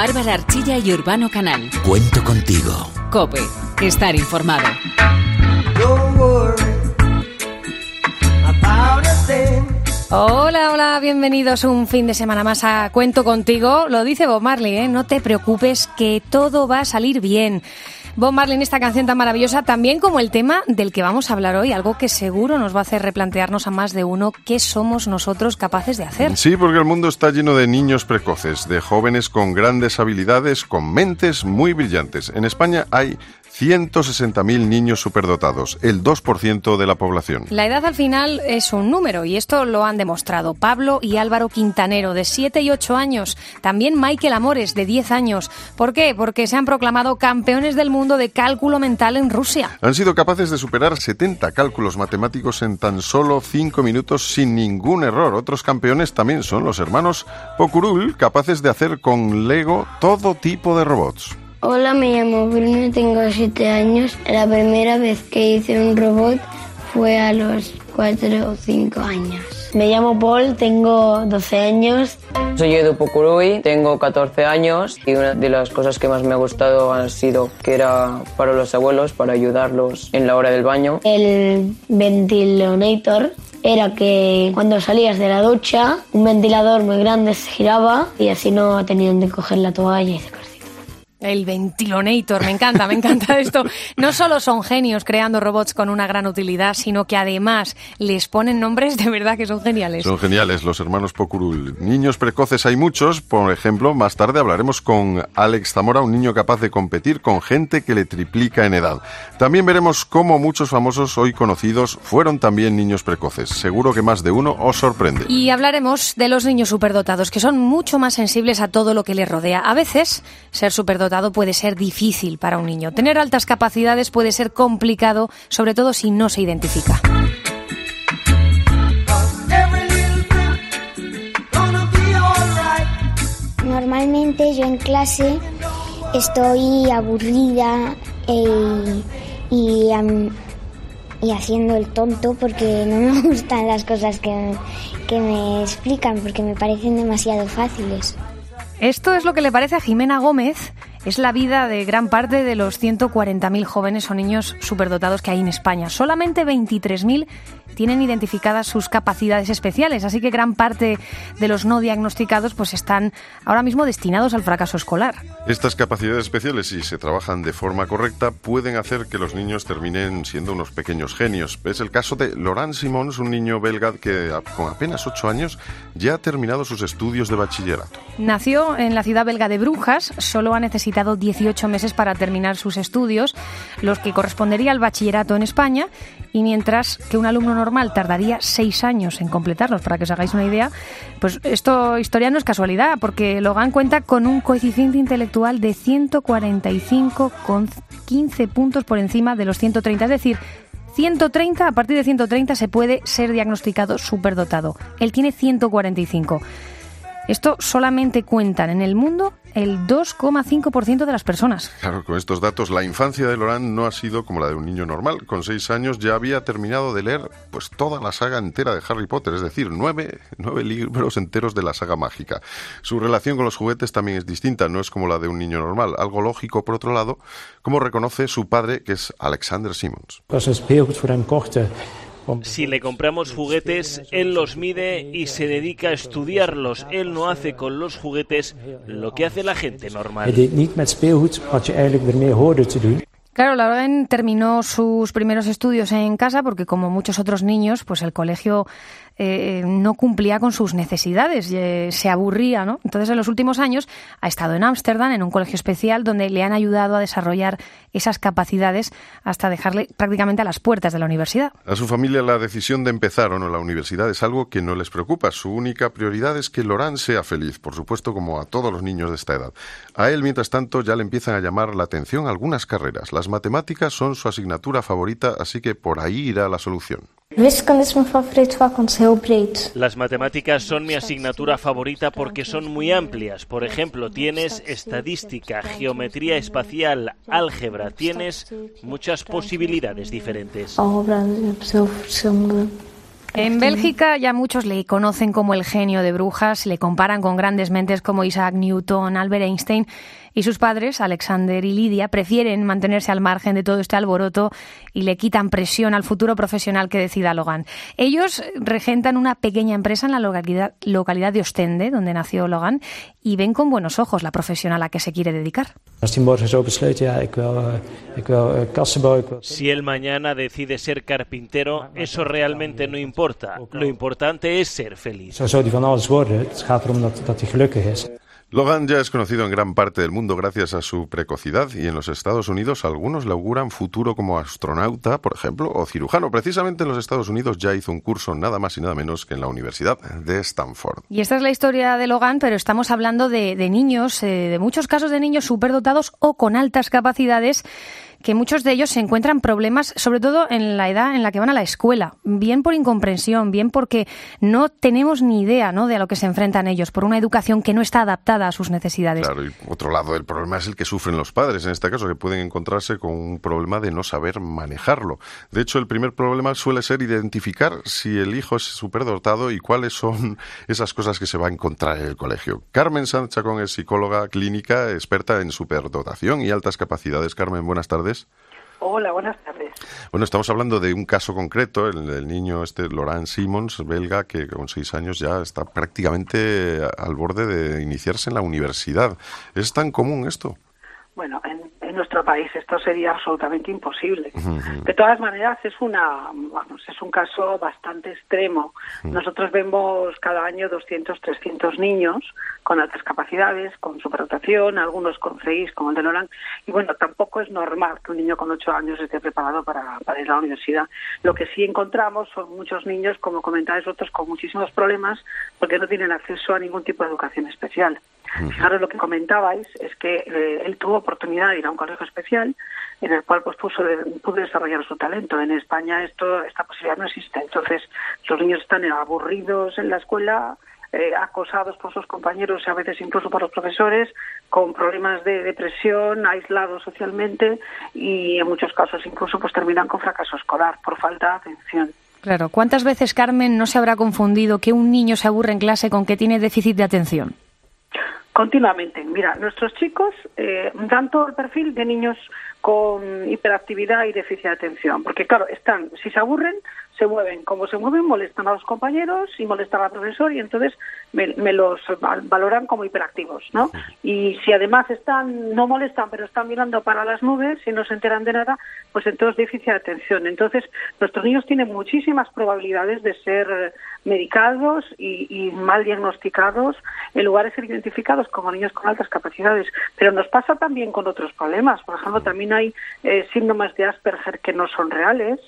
Bárbara Archilla y Urbano Canal. Cuento contigo. Cope, estar informado. Hola, hola, bienvenidos un fin de semana más a Cuento contigo. Lo dice Bob Marley, ¿eh? no te preocupes que todo va a salir bien. Bob Marley en esta canción tan maravillosa, también como el tema del que vamos a hablar hoy, algo que seguro nos va a hacer replantearnos a más de uno qué somos nosotros capaces de hacer. Sí, porque el mundo está lleno de niños precoces, de jóvenes con grandes habilidades, con mentes muy brillantes. En España hay 160.000 niños superdotados, el 2% de la población. La edad al final es un número y esto lo han demostrado Pablo y Álvaro Quintanero de 7 y 8 años, también Michael Amores de 10 años. ¿Por qué? Porque se han proclamado campeones del mundo de cálculo mental en Rusia. Han sido capaces de superar 70 cálculos matemáticos en tan solo 5 minutos sin ningún error. Otros campeones también son los hermanos Pokurul, capaces de hacer con Lego todo tipo de robots. Hola, me llamo Bruno tengo 7 años. La primera vez que hice un robot fue a los 4 o 5 años. Me llamo Paul, tengo 12 años. Soy Edu Pukurui, tengo 14 años y una de las cosas que más me ha gustado ha sido que era para los abuelos, para ayudarlos en la hora del baño. El ventilonator era que cuando salías de la ducha, un ventilador muy grande se giraba y así no tenían de coger la toalla y secarse. El ventilonator, me encanta, me encanta esto. No solo son genios creando robots con una gran utilidad, sino que además les ponen nombres de verdad que son geniales. Son geniales los hermanos Pokurul. Niños precoces hay muchos, por ejemplo, más tarde hablaremos con Alex Zamora, un niño capaz de competir con gente que le triplica en edad. También veremos cómo muchos famosos hoy conocidos fueron también niños precoces. Seguro que más de uno os sorprende. Y hablaremos de los niños superdotados, que son mucho más sensibles a todo lo que les rodea. A veces, ser puede ser difícil para un niño. Tener altas capacidades puede ser complicado, sobre todo si no se identifica. Normalmente yo en clase estoy aburrida eh, y, y, haciendo el tonto porque no me gustan las cosas que, que me explican porque me parecen demasiado fáciles. Esto es lo que le parece a Jimena Gómez, es la vida de gran parte de los 140.000 jóvenes o niños superdotados que hay en España. Solamente 23.000 tienen identificadas sus capacidades especiales, así que gran parte de los no diagnosticados pues están ahora mismo destinados al fracaso escolar. Estas capacidades especiales, si se trabajan de forma correcta, pueden hacer que los niños terminen siendo unos pequeños genios. Es el caso de Laurent Simons, un niño belga que con apenas 8 años ya ha terminado sus estudios de bachillerato. Nació en la ciudad belga de Brujas, solo ha necesitado 18 meses para terminar sus estudios, los que correspondería al bachillerato en España, y mientras que un alumno normal tardaría seis años en completarlos, para que os hagáis una idea, pues esto historia no es casualidad, porque Logan cuenta con un coeficiente intelectual de 145 con 15 puntos por encima de los 130, es decir, 130, a partir de 130 se puede ser diagnosticado superdotado. Él tiene 145. Esto solamente cuentan en el mundo el 2,5% de las personas. Claro, con estos datos, la infancia de Laurent no ha sido como la de un niño normal. Con seis años ya había terminado de leer pues toda la saga entera de Harry Potter, es decir, nueve, nueve libros enteros de la saga mágica. Su relación con los juguetes también es distinta, no es como la de un niño normal. Algo lógico, por otro lado, como reconoce su padre, que es Alexander Simmons. Si le compramos juguetes, él los mide y se dedica a estudiarlos. Él no hace con los juguetes lo que hace la gente normal. Claro, Lauren terminó sus primeros estudios en casa porque como muchos otros niños, pues el colegio eh, no cumplía con sus necesidades, eh, se aburría, ¿no? Entonces, en los últimos años ha estado en Ámsterdam, en un colegio especial, donde le han ayudado a desarrollar esas capacidades hasta dejarle prácticamente a las puertas de la universidad. A su familia la decisión de empezar o no la universidad es algo que no les preocupa. Su única prioridad es que Laurent sea feliz, por supuesto, como a todos los niños de esta edad. A él, mientras tanto, ya le empiezan a llamar la atención algunas carreras. Las matemáticas son su asignatura favorita, así que por ahí irá la solución. Las matemáticas son mi asignatura favorita porque son muy amplias. Por ejemplo, tienes estadística, geometría espacial, álgebra, tienes muchas posibilidades diferentes. En Bélgica ya muchos le conocen como el genio de Brujas, le comparan con grandes mentes como Isaac Newton, Albert Einstein y sus padres, Alexander y Lidia, prefieren mantenerse al margen de todo este alboroto y le quitan presión al futuro profesional que decida Logan. Ellos regentan una pequeña empresa en la localidad, localidad de Ostende, donde nació Logan, y ven con buenos ojos la profesión a la que se quiere dedicar. Si él mañana decide ser carpintero, eso realmente no importa. Lo importante es ser feliz. Logan ya es conocido en gran parte del mundo gracias a su precocidad y en los Estados Unidos algunos le auguran futuro como astronauta, por ejemplo, o cirujano. Precisamente en los Estados Unidos ya hizo un curso nada más y nada menos que en la Universidad de Stanford. Y esta es la historia de Logan, pero estamos hablando de, niños, eh, de muchos casos de niños superdotados o con altas capacidades que muchos de ellos se encuentran problemas, sobre todo en la edad en la que van a la escuela, bien por incomprensión, bien porque no tenemos ni idea ¿no? de a lo que se enfrentan ellos, por una educación que no está adaptada a sus necesidades. Claro, y otro lado del problema es el que sufren los padres, en este caso, que pueden encontrarse con un problema de no saber manejarlo. De hecho, el primer problema suele ser identificar si el hijo es superdotado y cuáles son esas cosas que se va a encontrar en el colegio. Carmen Sánchez Chacón es psicóloga clínica, experta en superdotación y altas capacidades. Carmen, buenas tardes. Hola, buenas tardes. Bueno, estamos hablando de un caso concreto, el del niño este Laurent Simons, belga, que con seis años ya está prácticamente al borde de iniciarse en la universidad. ¿Es tan común esto? Bueno, en en nuestro país esto sería absolutamente imposible. De todas maneras, es una vamos, es un caso bastante extremo. Nosotros vemos cada año 200, 300 niños con altas capacidades, con superdotación, algunos con CEIS, como el de Nolan, y bueno, tampoco es normal que un niño con 8 años esté preparado para, para ir a la universidad. Lo que sí encontramos son muchos niños, como comentáis otros, con muchísimos problemas porque no tienen acceso a ningún tipo de educación especial. Fijaros lo que comentabais, es que eh, él tuvo oportunidad de ir a un colegio especial en el cual pues pudo desarrollar su talento. En España esto esta posibilidad no existe. Entonces los niños están aburridos en la escuela, eh, acosados por sus compañeros y a veces incluso por los profesores, con problemas de depresión, aislados socialmente y en muchos casos incluso pues terminan con fracaso escolar por falta de atención. Claro, ¿cuántas veces Carmen no se habrá confundido que un niño se aburre en clase con que tiene déficit de atención? Continuamente. Mira, nuestros chicos eh, dan todo el perfil de niños con hiperactividad y déficit de atención, porque claro, están, si se aburren, se mueven. Como se mueven, molestan a los compañeros y molestan al profesor y entonces me, los valoran como hiperactivos, ¿no? Y si además están, no molestan, pero están mirando para las nubes y no se enteran de nada, pues entonces déficit de atención. Entonces, nuestros niños tienen muchísimas probabilidades de ser medicados y, mal diagnosticados en lugar de ser identificados como niños con altas capacidades. Pero nos pasa también con otros problemas. Por ejemplo, también hay eh, síndromes de Asperger que no son reales,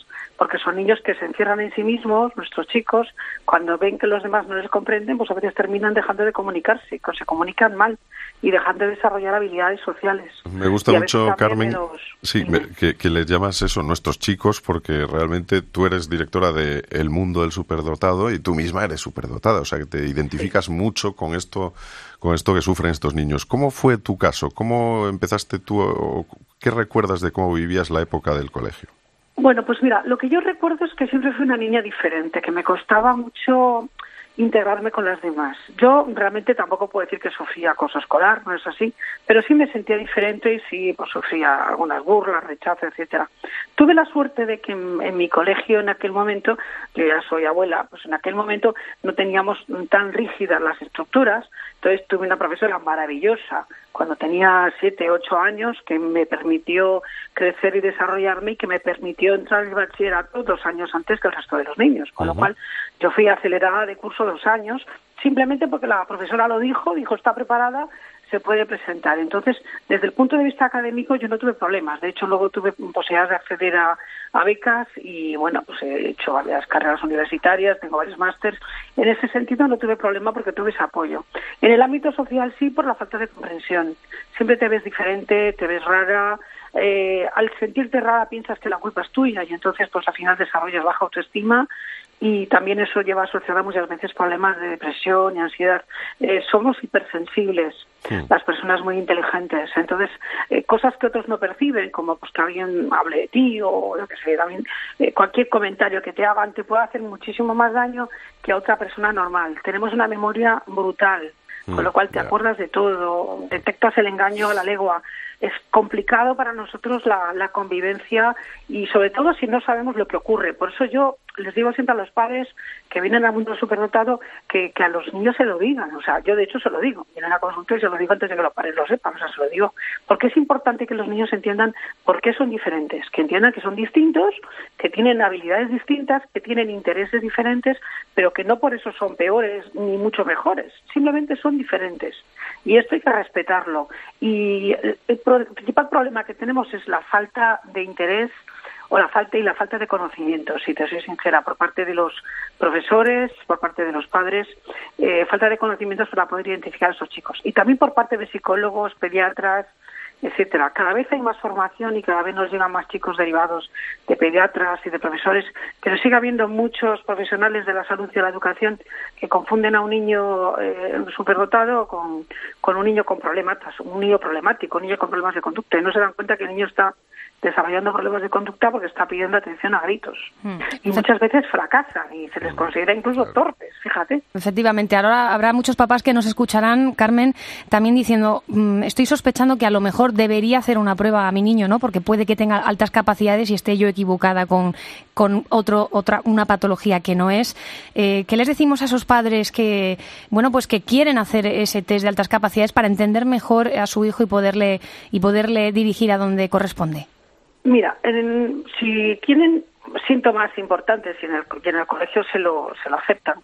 porque son niños que se encierran en sí mismos, nuestros chicos, cuando ven que los demás no les comprenden, pues a veces terminan dejando de comunicarse, que se comunican mal y dejan de desarrollar habilidades sociales. Me gusta mucho, Carmen, sí, que, les llamas eso, nuestros chicos, porque realmente tú eres directora de El Mundo del Superdotado y tú misma eres superdotada, o sea que te identificas mucho con esto con esto que sufren estos niños. ¿Cómo fue tu caso? ¿Cómo empezaste tú? ¿Qué recuerdas de cómo vivías la época del colegio? Bueno, pues mira, lo que yo recuerdo es que siempre fui una niña diferente, que me costaba mucho integrarme con las demás. Yo realmente tampoco puedo decir que sufría acoso escolar, no es así, pero sí me sentía diferente y sí pues, sufría algunas burlas, rechazo, etcétera. Tuve la suerte de que en, mi colegio en aquel momento, yo ya soy abuela, pues en aquel momento no teníamos tan rígidas las estructuras, entonces tuve una profesora maravillosa cuando tenía siete, ocho años que me permitió crecer y desarrollarme y que me permitió entrar en bachillerato dos años antes que el resto de los niños, con lo cual yo fui acelerada de curso dos años simplemente porque la profesora lo dijo, dijo está preparada, se puede presentar. Entonces, desde el punto de vista académico yo no tuve problemas. De hecho, luego tuve posibilidad de acceder a, becas y, bueno, pues he hecho varias carreras universitarias, tengo varios másters. En ese sentido no tuve problema porque tuve ese apoyo. En el ámbito social sí, por la falta de comprensión. Siempre te ves diferente, te ves rara, eh, al sentirte rara piensas que la culpa es tuya y entonces pues al final desarrollas baja autoestima y también eso lleva asociado muchas veces problemas de depresión y ansiedad. Eh, somos hipersensibles, las personas muy inteligentes, entonces eh, cosas que otros no perciben, como pues que alguien hable de ti o lo que sé, también eh, cualquier comentario que te hagan te puede hacer muchísimo más daño que a otra persona normal. Tenemos una memoria brutal, con mm, lo cual te acuerdas de todo, detectas el engaño a la legua es complicado para nosotros la, la, convivencia y sobre todo si no sabemos lo que ocurre. Por eso yo les digo siempre a los padres que vienen al mundo superdotado que, que a los niños se lo digan. O sea, yo de hecho se lo digo. Vienen a consulta y se lo digo antes de que los padres lo sepan. O sea, se lo digo. Porque es importante que los niños entiendan por qué son diferentes. Que entiendan que son distintos, que tienen habilidades distintas, que tienen intereses diferentes, pero que no por eso son peores ni mucho mejores. Simplemente son diferentes. Y esto hay que respetarlo. Y el, principal problema que tenemos es la falta de interés o la falta y la falta de conocimiento, si te soy sincera, por parte de los profesores, por parte de los padres, eh, falta de conocimientos para poder identificar a esos chicos. Y también por parte de psicólogos, pediatras, etcétera. Cada vez hay más formación y cada vez nos llegan más chicos derivados de pediatras y de profesores, pero sigue habiendo muchos profesionales de la salud y de la educación que confunden a un niño eh, superdotado con, con un niño con problemas, un niño problemático, un niño con problemas de conducta, y no se dan cuenta que el niño está desarrollando problemas de conducta porque está pidiendo atención a gritos. Hmm. Y muchas veces fracasan y se les considera incluso torpes, fíjate. Efectivamente, ahora habrá muchos papás que nos escucharán, Carmen, también diciendo, mm, estoy sospechando que a lo mejor debería hacer una prueba a mi niño, ¿no? Porque puede que tenga altas capacidades y esté yo equivocada con, con otro, otra, una patología que no es. Eh, ¿Qué les decimos a esos padres que, bueno, pues que quieren hacer ese test de altas capacidades para entender mejor a su hijo y poderle, y poderle dirigir a donde corresponde? Mira, si tienen síntomas importantes y en el, en el colegio se lo, se lo aceptan,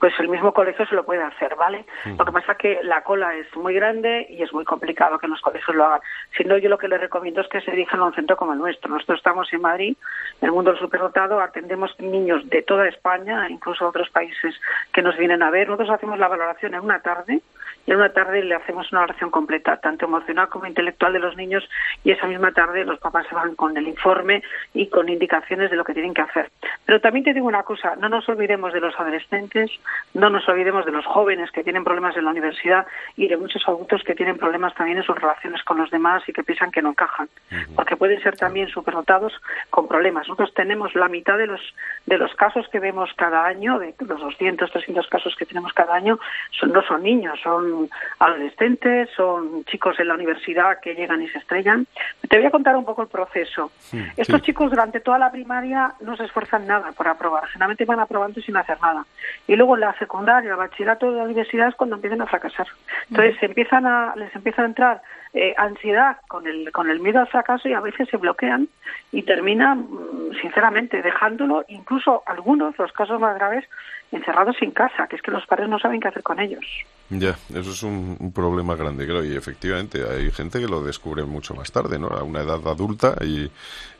pues el mismo colegio se lo puede hacer, ¿vale? Lo que pasa es que la cola es muy grande y es muy complicado que los colegios lo hagan. Si no, yo lo que les recomiendo es que se dirijan a un centro como el nuestro. Nosotros estamos en Madrid, en el mundo del superdotado, atendemos niños de toda España, incluso otros países que nos vienen a ver. Nosotros hacemos la valoración en una tarde y en una tarde le hacemos una oración completa, tanto emocional como intelectual de los niños, y esa misma tarde los papás se van con el informe y con indicaciones de lo que tienen que hacer. Pero también te digo una cosa, no nos olvidemos de los adolescentes, no nos olvidemos de los jóvenes que tienen problemas en la universidad y de muchos adultos que tienen problemas también en sus relaciones con los demás y que piensan que no encajan, porque pueden ser también superdotados con problemas. Nosotros tenemos la mitad de los de los casos que vemos cada año, de los 200, 300 casos que tenemos cada año, son, no son niños, son adolescentes, son chicos en la universidad que llegan y se estrellan. Te voy a contar un poco el proceso. Estos chicos durante toda la primaria no se esfuerzan nada por aprobar, generalmente van aprobando sin hacer nada. Y luego en la secundaria, el bachillerato de la universidad es cuando empiezan a fracasar. Entonces empiezan a, les empieza a entrar eh, ansiedad con el, con el miedo al fracaso y a veces se bloquean y terminan, mm, sinceramente, dejándolo, incluso algunos, los casos más graves, encerrados en casa, que es que los padres no saben qué hacer con ellos. Ya, eso es un, problema grande, creo, y efectivamente hay gente que lo descubre mucho más tarde, ¿no? A una edad adulta y,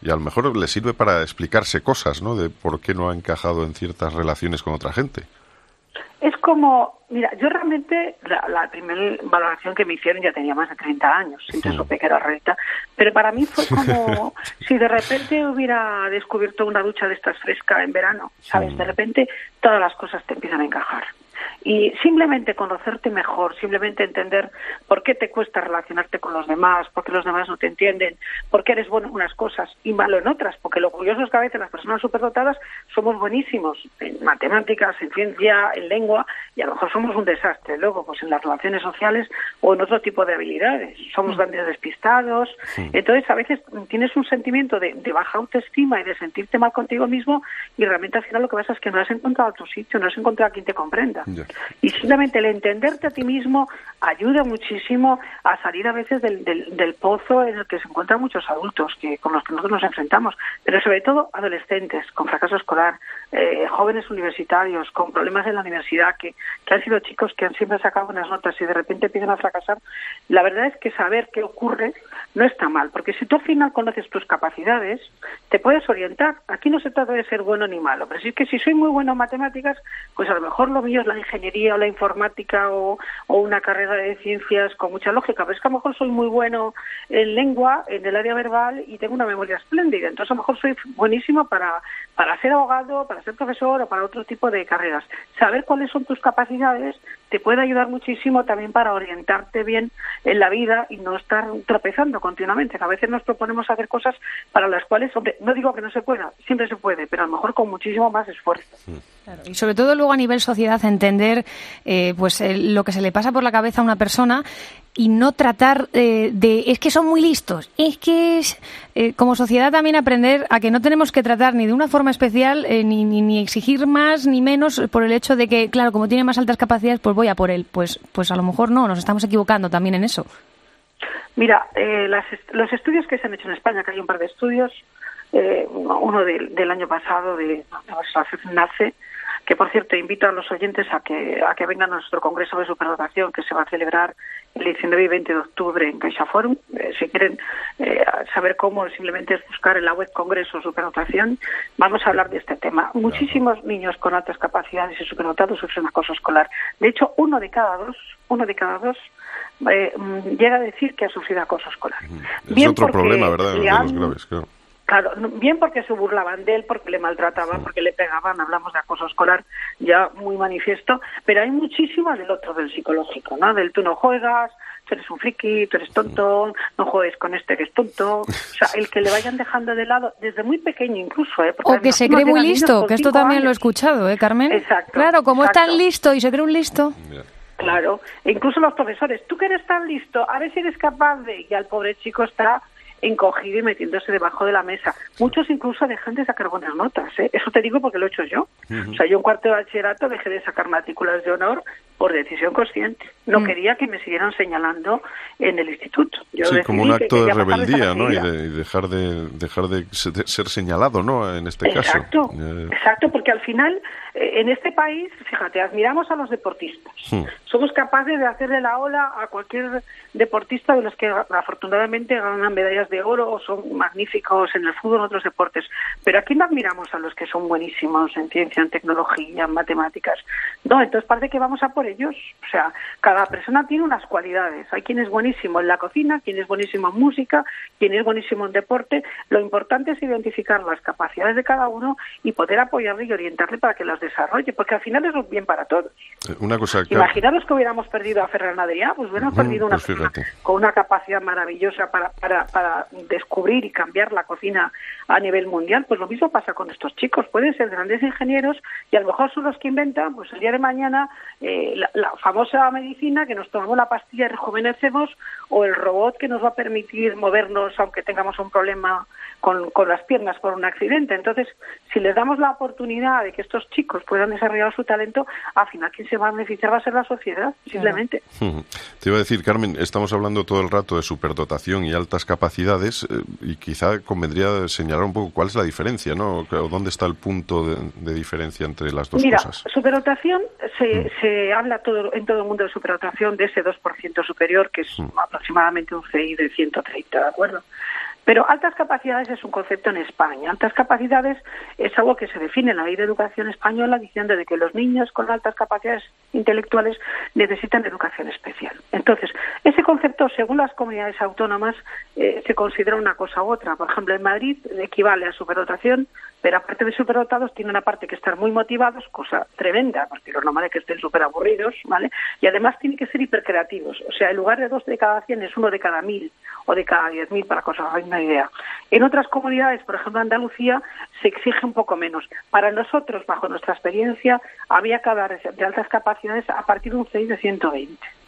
y a lo mejor le sirve para explicarse cosas, ¿no? De por qué no ha encajado en ciertas relaciones con otra gente. Es como, mira, yo realmente la, primera valoración que me hicieron ya tenía más de 30 años, entonces supe que era pero para mí fue como si de repente hubiera descubierto una ducha de estas fresca en verano, ¿sabes? De repente todas las cosas te empiezan a encajar y simplemente conocerte mejor, simplemente entender por qué te cuesta relacionarte con los demás, por qué los demás no te entienden, por qué eres bueno en unas cosas y malo en otras, porque lo curioso es que a veces las personas superdotadas somos buenísimos en matemáticas, en ciencia, en lengua y a lo mejor somos un desastre luego pues en las relaciones sociales o en otro tipo de habilidades, somos mm. grandes despistados, entonces a veces tienes un sentimiento de, de baja autoestima y de sentirte mal contigo mismo y realmente al final lo que pasa es que no has encontrado tu sitio, no has encontrado a quien te comprenda. Y simplemente el entenderte a ti mismo ayuda muchísimo a salir a veces del, del, pozo en el que se encuentran muchos adultos que con los que nosotros nos enfrentamos, pero sobre todo adolescentes con fracaso escolar, eh, jóvenes universitarios con problemas en la universidad, que, que han sido chicos que han siempre sacado buenas notas y de repente empiezan a fracasar. La verdad es que saber qué ocurre no está mal, porque si tú al final conoces tus capacidades, te puedes orientar. Aquí no se trata de ser bueno ni malo, pero si es que si soy muy bueno en matemáticas, pues a lo mejor lo mío es la ingeniería o la informática o, una carrera de ciencias con mucha lógica, pero es que a lo mejor soy muy bueno en lengua, en el área verbal y tengo una memoria espléndida. Entonces a lo mejor soy buenísimo para, para ser abogado, para ser profesor o para otro tipo de carreras. Saber cuáles son tus capacidades te puede ayudar muchísimo también para orientarte bien en la vida y no estar tropezando continuamente. A veces nos proponemos hacer cosas para las cuales, hombre, no digo que no se pueda, siempre se puede, pero a lo mejor con muchísimo más esfuerzo. y sobre todo luego a nivel sociedad entender eh, pues lo que se le pasa por la cabeza a una persona y no tratar eh, de es que son muy listos. Es que es eh, como sociedad también aprender a que no tenemos que tratar ni de una forma especial ni, ni, ni, exigir más ni menos por el hecho de que claro como tiene más altas capacidades pues voy a por él. Pues pues a lo mejor no nos estamos equivocando también en eso. Mira las, los estudios que se han hecho en España que hay un par de estudios uno de, del año pasado de la NACE que por cierto invito a los oyentes a que, a que vengan a nuestro Congreso de Superdotación que se va a celebrar el 19 y 20 de octubre en Caixa Forum. Eh, si quieren eh, saber cómo, simplemente es buscar en la web Congreso Superdotación. Vamos a hablar de este tema. Muchísimos niños con altas capacidades y superdotados sufren acoso escolar. De hecho, uno de cada dos, uno de cada dos eh, mm, llega a decir que ha sufrido acoso escolar. Es otro problema, ¿verdad? De los graves, claro. Claro, bien porque se burlaban de él, porque le maltrataban, porque le pegaban, hablamos de acoso escolar ya muy manifiesto, pero hay muchísimo del otro, del psicológico, ¿no? Del tú no juegas, tú eres un friki, tú eres tonto, no juegues con este que es tonto. O sea, el que le vayan dejando de lado desde muy pequeño incluso, ¿eh? o que se cree muy listo, que esto también lo he escuchado, ¿eh, Carmen? Exacto. Claro, como es tan listo y se cree un listo. Claro, e incluso los profesores, tú que eres tan listo, a ver si eres capaz de... Y al pobre chico está encogido y metiéndose debajo de la mesa. Muchos incluso dejan de sacar buenas notas. ¿eh? Eso te digo porque lo he hecho yo. O sea, yo en cuarto de bachillerato dejé de sacar matrículas de honor por decisión consciente. No mm. quería que me siguieran señalando en el instituto. Yo sí, como un acto de rebeldía, ¿no? Y, de, dejar de dejar de ser señalado, ¿no? En este caso. Exacto, exacto, porque al final eh, en este país, fíjate, admiramos a los deportistas. Hmm. Somos capaces de hacerle la ola a cualquier deportista de los que afortunadamente ganan medallas de oro son magníficos en el fútbol en otros deportes. Pero aquí no admiramos a los que son buenísimos en ciencia, en tecnología, en matemáticas. No, entonces parece que vamos a por ellos. O sea, cada persona tiene unas cualidades. Hay quien es buenísimo en la cocina, quien es buenísimo en música, quien es buenísimo en deporte. Lo importante es identificar las capacidades de cada uno y poder apoyarle y orientarle para que las desarrolle, porque al final es un bien para todos. Eh, una cosa que... Imaginaros que hubiéramos perdido a Ferran Adrià, pues hubiéramos perdido una pues con una capacidad maravillosa para, para, para descubrir y cambiar la cocina a nivel mundial. Pues lo mismo pasa con estos chicos. Pueden ser grandes ingenieros y a lo mejor son los que inventan, pues el día de mañana, eh, la, famosa medicina que nos tomamos la pastilla y rejuvenecemos o el robot que nos va a permitir movernos aunque tengamos un problema con, con las piernas por un accidente. Entonces, si les damos la oportunidad de que estos chicos puedan desarrollar su talento, al final quien se va a beneficiar va a ser la sociedad, simplemente. Te iba a decir, Carmen, estamos hablando todo el rato de superdotación y altas capacidades eh, y quizá convendría señalar un poco cuál es la diferencia, ¿no? O dónde está el punto de, diferencia entre las dos Mira, cosas. superdotación, se, mm. se habla todo, en todo el mundo de superdotación de ese 2% superior, que es mm. Aproximadamente un CI de 130, ¿de acuerdo? Pero altas capacidades es un concepto en España. Altas capacidades es algo que se define en la ley de educación española diciendo de que los niños con altas capacidades intelectuales necesitan educación especial. Entonces, ese concepto, según las comunidades autónomas, eh, se considera una cosa u otra. Por ejemplo, en Madrid equivale a superdotación pero aparte de superdotados, tiene una parte que estar muy motivados, cosa tremenda, porque lo normal es que estén súper aburridos, ¿vale? Y además tienen que ser hipercreativos. O sea, en lugar de dos de cada cien es uno de cada mil o de cada diez mil, para os hagáis idea. En otras comunidades, por ejemplo Andalucía, se exige un poco menos. Para nosotros, bajo nuestra experiencia, había que dar de altas capacidades a partir de un 6 de 120.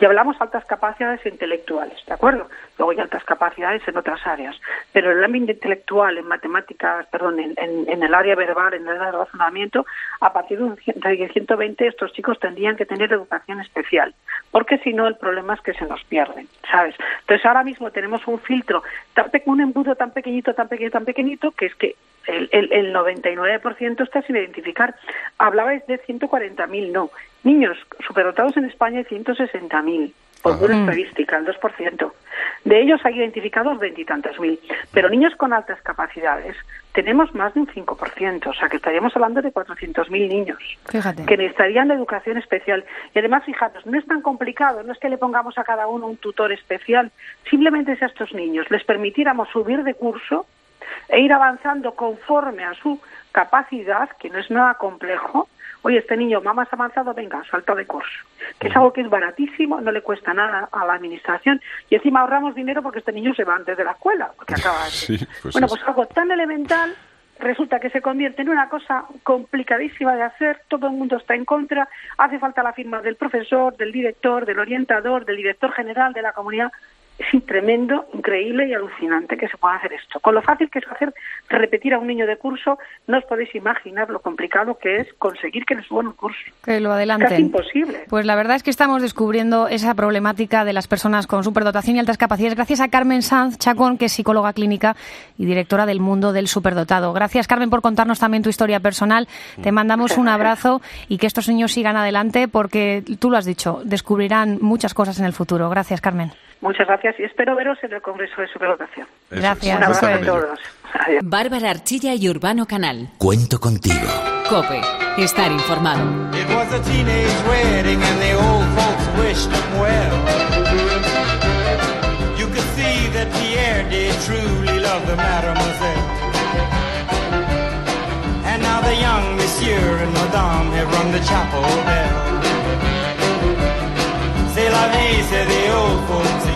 Y hablamos altas capacidades intelectuales, ¿de acuerdo? Luego hay altas capacidades en otras áreas. Pero en el ámbito intelectual, en matemáticas, perdón, en, en, el área verbal, en el área de razonamiento, a partir de un 120 estos chicos tendrían que tener educación especial. Porque si no, el problema es que se nos pierden, ¿sabes? Entonces ahora mismo tenemos un filtro, tan un embudo tan pequeñito, tan pequeño, tan pequeñito, que es que el, el, el 99% está sin identificar. Hablabais de 140.000, no. Niños superdotados en España hay 160.000, por pura estadística, el 2%. De ellos hay identificados veintitantos mil. Pero niños con altas capacidades tenemos más de un 5%, o sea que estaríamos hablando de 400.000 niños que necesitarían de educación especial. Y además, fijaros, no es tan complicado, no es que le pongamos a cada uno un tutor especial, simplemente si a estos niños les permitiéramos subir de curso e ir avanzando conforme a su capacidad, que no es nada complejo, oye, este niño más avanzado, venga, salta de curso. Que es algo que es baratísimo, no le cuesta nada a la administración y encima ahorramos dinero porque este niño se va antes de la escuela, porque acaba Sí, pues bueno, es- pues algo tan elemental resulta que se convierte en una cosa complicadísima de hacer, todo el mundo está en contra, hace falta la firma del profesor, del director, del orientador, del director general de la comunidad. Es tremendo, increíble y alucinante que se pueda hacer esto. Con lo fácil que es hacer repetir a un niño de curso, no os podéis imaginar lo complicado que es conseguir que le suban un curso. Que lo adelanten. Casi imposible. Pues la verdad es que estamos descubriendo esa problemática de las personas con superdotación y altas capacidades gracias a Carmen Sanz Chacón, que es psicóloga clínica y directora del mundo del superdotado. Gracias, Carmen, por contarnos también tu historia personal. Te mandamos un abrazo y que estos niños sigan adelante porque tú lo has dicho, descubrirán muchas cosas en el futuro. Gracias, Carmen. Muchas gracias y espero veros en el Congreso de Superdotación. Gracias. Un abrazo a todos. Adiós. Bárbara Archilla y Urbano Canal. Cuento contigo. Cope. Estar informado. It was a teenage wedding and the old folks wished them well. You could see that Pierre did truly love the mademoiselle. And now the young monsieur and madame have rung the chapel bell. C'est la vie, say the old folks.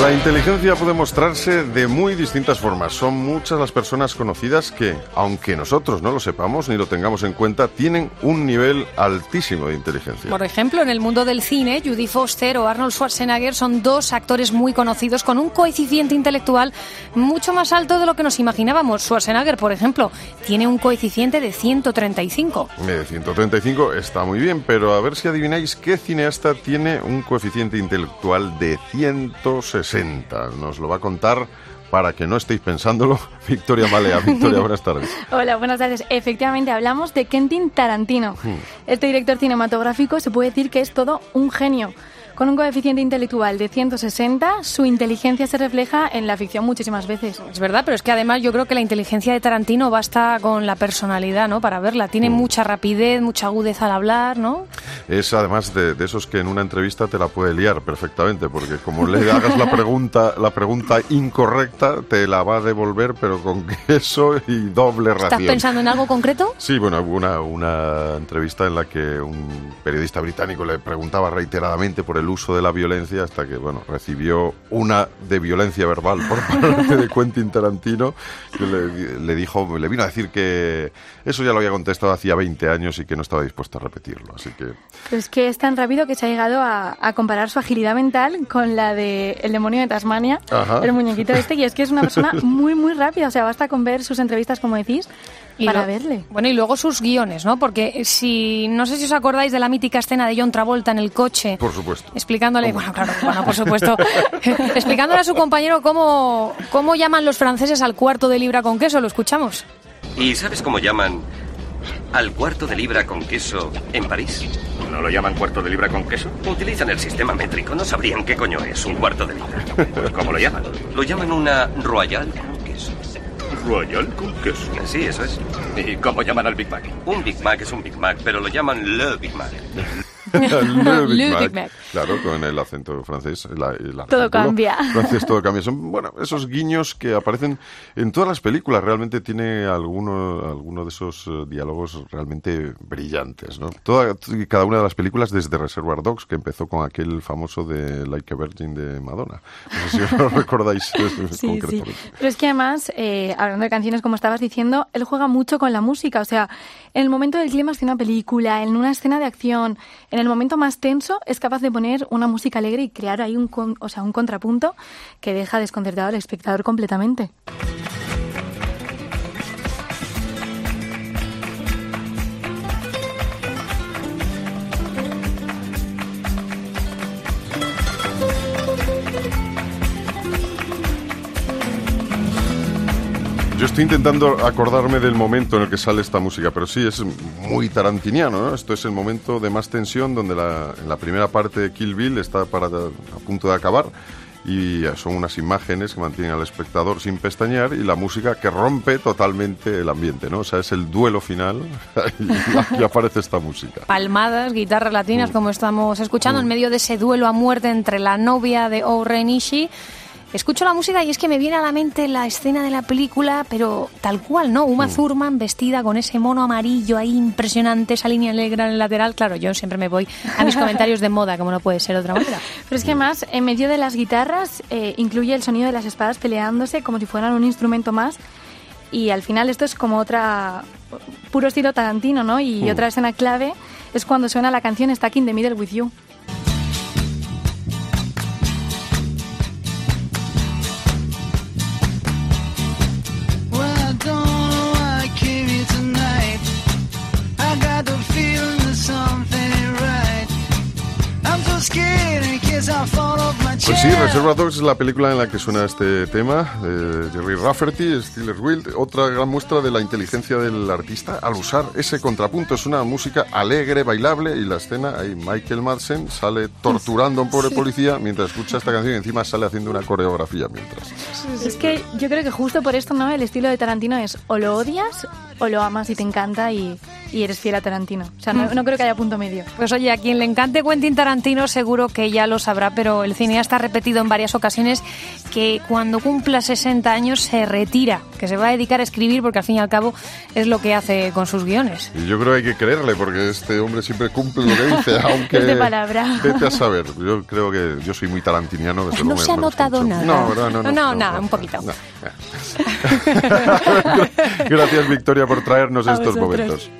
La inteligencia puede mostrarse de muy distintas formas. Son muchas las personas conocidas que, aunque nosotros no lo sepamos ni lo tengamos en cuenta, tienen un nivel altísimo de inteligencia. Por ejemplo, en el mundo del cine, Judy Foster o Arnold Schwarzenegger son dos actores muy conocidos con un coeficiente intelectual mucho más alto de lo que nos imaginábamos. Schwarzenegger, por ejemplo, tiene un coeficiente de 135. De 135 está muy bien, pero a ver si adivináis qué cineasta tiene un coeficiente intelectual de 160. Nos lo va a contar para que no estéis pensándolo Victoria Malea. Victoria, buenas tardes. Hola, buenas tardes. Efectivamente, hablamos de Quentin Tarantino. Este director cinematográfico se puede decir que es todo un genio. Con un coeficiente intelectual de 160, su inteligencia se refleja en la ficción muchísimas veces. Es verdad, pero es que además yo creo que la inteligencia de Tarantino basta con la personalidad, ¿no? Para verla. Tiene mucha rapidez, mucha agudeza al hablar, ¿no? Es además de, de esos que en una entrevista te la puede liar perfectamente, porque como le hagas la pregunta, la pregunta incorrecta, te la va a devolver, pero con queso y doble ¿Estás ración. pensando en algo concreto? Sí, bueno, hubo una, una entrevista en la que un periodista británico le preguntaba reiteradamente por el uso de la violencia hasta que, bueno, recibió una de violencia verbal por parte de Quentin Tarantino que le, le dijo, le vino a decir que eso ya lo había contestado hacía 20 años y que no estaba dispuesto a repetirlo. Así que Pero es que es tan rápido que se ha llegado a, a comparar su agilidad mental con la de El demonio de Tasmania, Ajá. el muñequito este, y es que es una persona muy, muy rápida. O sea, basta con ver sus entrevistas, como decís, para lo- verle. Bueno, y luego sus guiones, ¿no? Porque si no sé si os acordáis de la mítica escena de John Travolta en el coche, por supuesto. explicándole, bueno, claro, bueno, por supuesto, explicándole a su compañero cómo, cómo llaman los franceses al cuarto de libra con queso, lo escuchamos. ¿Y sabes cómo llaman al cuarto de libra con queso en París? ¿No lo llaman cuarto de libra con queso? Utilizan el sistema métrico, no sabrían qué coño es un cuarto de libra. Pues, ¿Cómo lo llaman? Lo llaman una royal. Royal con queso. Sí, eso es. ¿Y cómo llaman al Big Mac? Un Big Mac es un Big Mac, pero lo llaman le Big Mac. Big Mac. Mac. Claro, con el acento francés. la- el Todo cambia. Francés todo cambia. Son, bueno, esos guiños que aparecen en todas las películas. Realmente tiene alguno, alguno de esos eh, diálogos realmente brillantes, ¿no? Toda, y cada una de las películas desde Reservoir Dogs, que empezó con aquel famoso de Like a Virgin de Madonna. No sé si os lo recordáis Sí, sí. Pero es que además, eh, hablando de canciones, como estabas diciendo, él juega mucho con la música. O sea, en el momento del clímax de una película, en una escena de acción, en el momento más tenso, es capaz de poner una música alegre y crear ahí un, con- o sea, un contrapunto que deja desconcertado al espectador completamente. Estoy intentando acordarme del momento en el que sale esta música, pero sí, es muy tarantiniano, ¿no? Esto es el momento de más tensión donde la, en la primera parte de Kill Bill está para, a punto de acabar y son unas imágenes que mantienen al espectador sin pestañear y la música que rompe totalmente el ambiente, ¿no? O sea, es el duelo final y aquí aparece esta música. Palmadas, guitarras latinas, como estamos escuchando, en medio de ese duelo a muerte entre la novia de Oren Ishii escucho la música y es que me viene a la mente la escena de la película, pero tal cual, ¿no? Uma Mm. Thurman vestida con ese mono amarillo ahí impresionante, esa línea negra en el lateral. Claro, yo siempre me voy a mis comentarios de moda, como no puede ser de otra manera. Pero es que además, en medio de las guitarras, eh, incluye el sonido de las espadas peleándose como si fueran un instrumento más. Y al final esto es como otra puro estilo Tarantino, ¿no? Y Mm. otra escena clave es cuando suena la canción Stuck in the Middle with You. Pues sí, Reservoir Dogs es la película en la que suena este tema de Jerry Rafferty, Steelers Wild, otra gran muestra de la inteligencia del artista al usar ese contrapunto. Es una música alegre, bailable y la escena, ahí Michael Madsen sale torturando a un pobre Sí. policía mientras escucha esta canción y encima sale haciendo una coreografía mientras. Es que yo creo que justo por esto, ¿no? El estilo de Tarantino es o lo odias o lo amas y te encanta y, y eres fiel a Tarantino. O sea, no, no creo que haya punto medio. Pues oye, a quien le encante Quentin Tarantino seguro que ya lo sabrá, pero el cineasta ha repetido en varias ocasiones que cuando cumpla 60 años se retira, que se va a dedicar a escribir porque al fin y al cabo es lo que hace con sus guiones. Y yo creo que hay que creerle porque este hombre siempre cumple lo que dice, aunque de palabra. vete a saber. Yo creo que yo soy muy tarantiniano. desde No luego se ha me notado nada. No, no, no, no, no, nada, un poquito. Gracias Victoria por traernos A estos vosotros. momentos.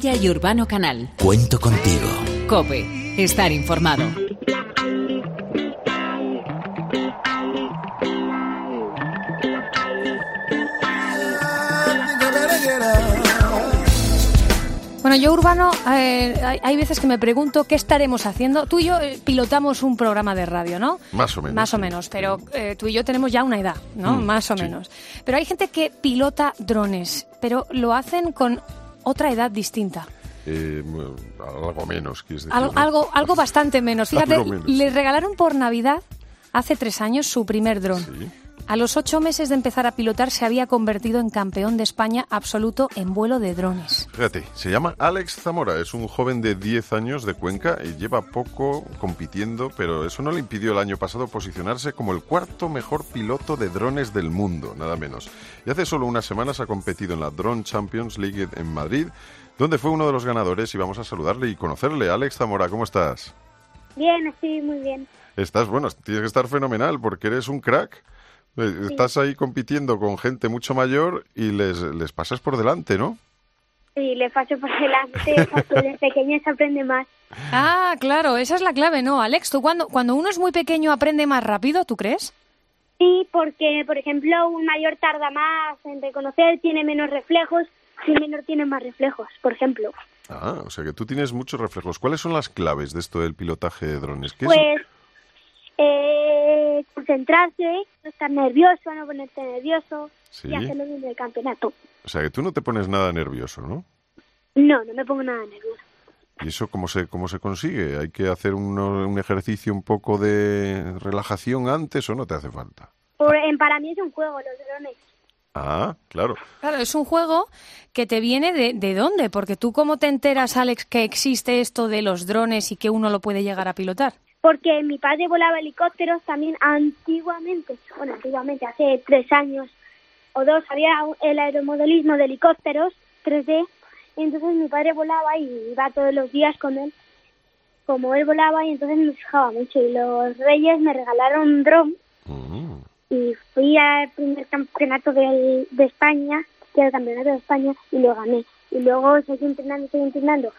Y Urbano Canal. Cuento contigo. Cope. Estar informado. Bueno, yo, Urbano, eh, hay, hay veces que me pregunto qué estaremos haciendo. Tú y yo eh, pilotamos un programa de radio, ¿no? Más o menos. Más o menos, pero eh, tú y yo tenemos ya una edad, ¿no? Mm, Más o sí. menos. Pero hay gente que pilota drones, pero lo hacen con otra edad distinta. Eh, algo menos, quieres decir. Algo, ¿no? algo, algo bastante menos. Fíjate, Algo menos. le regalaron por Navidad hace tres años su primer dron. A los ocho meses de empezar a pilotar se había convertido en campeón de España absoluto en vuelo de drones. Fíjate, se llama Alex Zamora, es un joven de 10 años de Cuenca y lleva poco compitiendo, pero eso no le impidió el año pasado posicionarse como el cuarto mejor piloto de drones del mundo, nada menos. Y hace solo unas semanas ha competido en la Drone Champions League en Madrid, donde fue uno de los ganadores y vamos a saludarle y conocerle. Alex Zamora, ¿cómo estás? Bien, estoy muy bien. Estás, bueno, tienes que estar fenomenal porque eres un crack. Eh, Estás ahí compitiendo con gente mucho mayor y les, les pasas por delante, ¿no? Sí, le paso por delante porque de pequeño se aprende más. Ah, claro, esa es la clave, ¿no, Alex? ¿Tú cuando, cuando uno es muy pequeño aprende más rápido, tú crees? Sí, porque, por ejemplo, un mayor tarda más en reconocer, tiene menos reflejos, y un menor tiene más reflejos, por ejemplo. Ah, o sea que tú tienes muchos reflejos. ¿Cuáles son las claves de esto del pilotaje de drones? ¿Qué es- Pues eh, concentrarse, no estar nervioso, no ponerte nervioso Sí. y hacerlo bien del campeonato. O sea que tú no te pones nada nervioso, ¿no? No, no me pongo nada nervioso. ¿Y eso cómo se, cómo se consigue? ¿Hay que hacer uno- un ejercicio un poco de relajación antes o no te hace falta? Por- en- para mí es un juego, los drones. Ah, claro. Claro, es un juego que te viene de, de dónde, porque tú cómo te enteras, Alex, que existe esto de los drones y que uno lo puede llegar a pilotar. Porque mi padre volaba helicópteros también antiguamente, bueno, antiguamente, hace tres años o dos había el aeromodelismo de helicópteros 3D y entonces mi padre volaba y iba todos los días con él. Como él volaba y entonces me fijaba mucho y los reyes me regalaron un dron y fui al primer campeonato de España, que era el campeonato de España, y lo gané. Y luego seguí entrenando, seguí entrenando.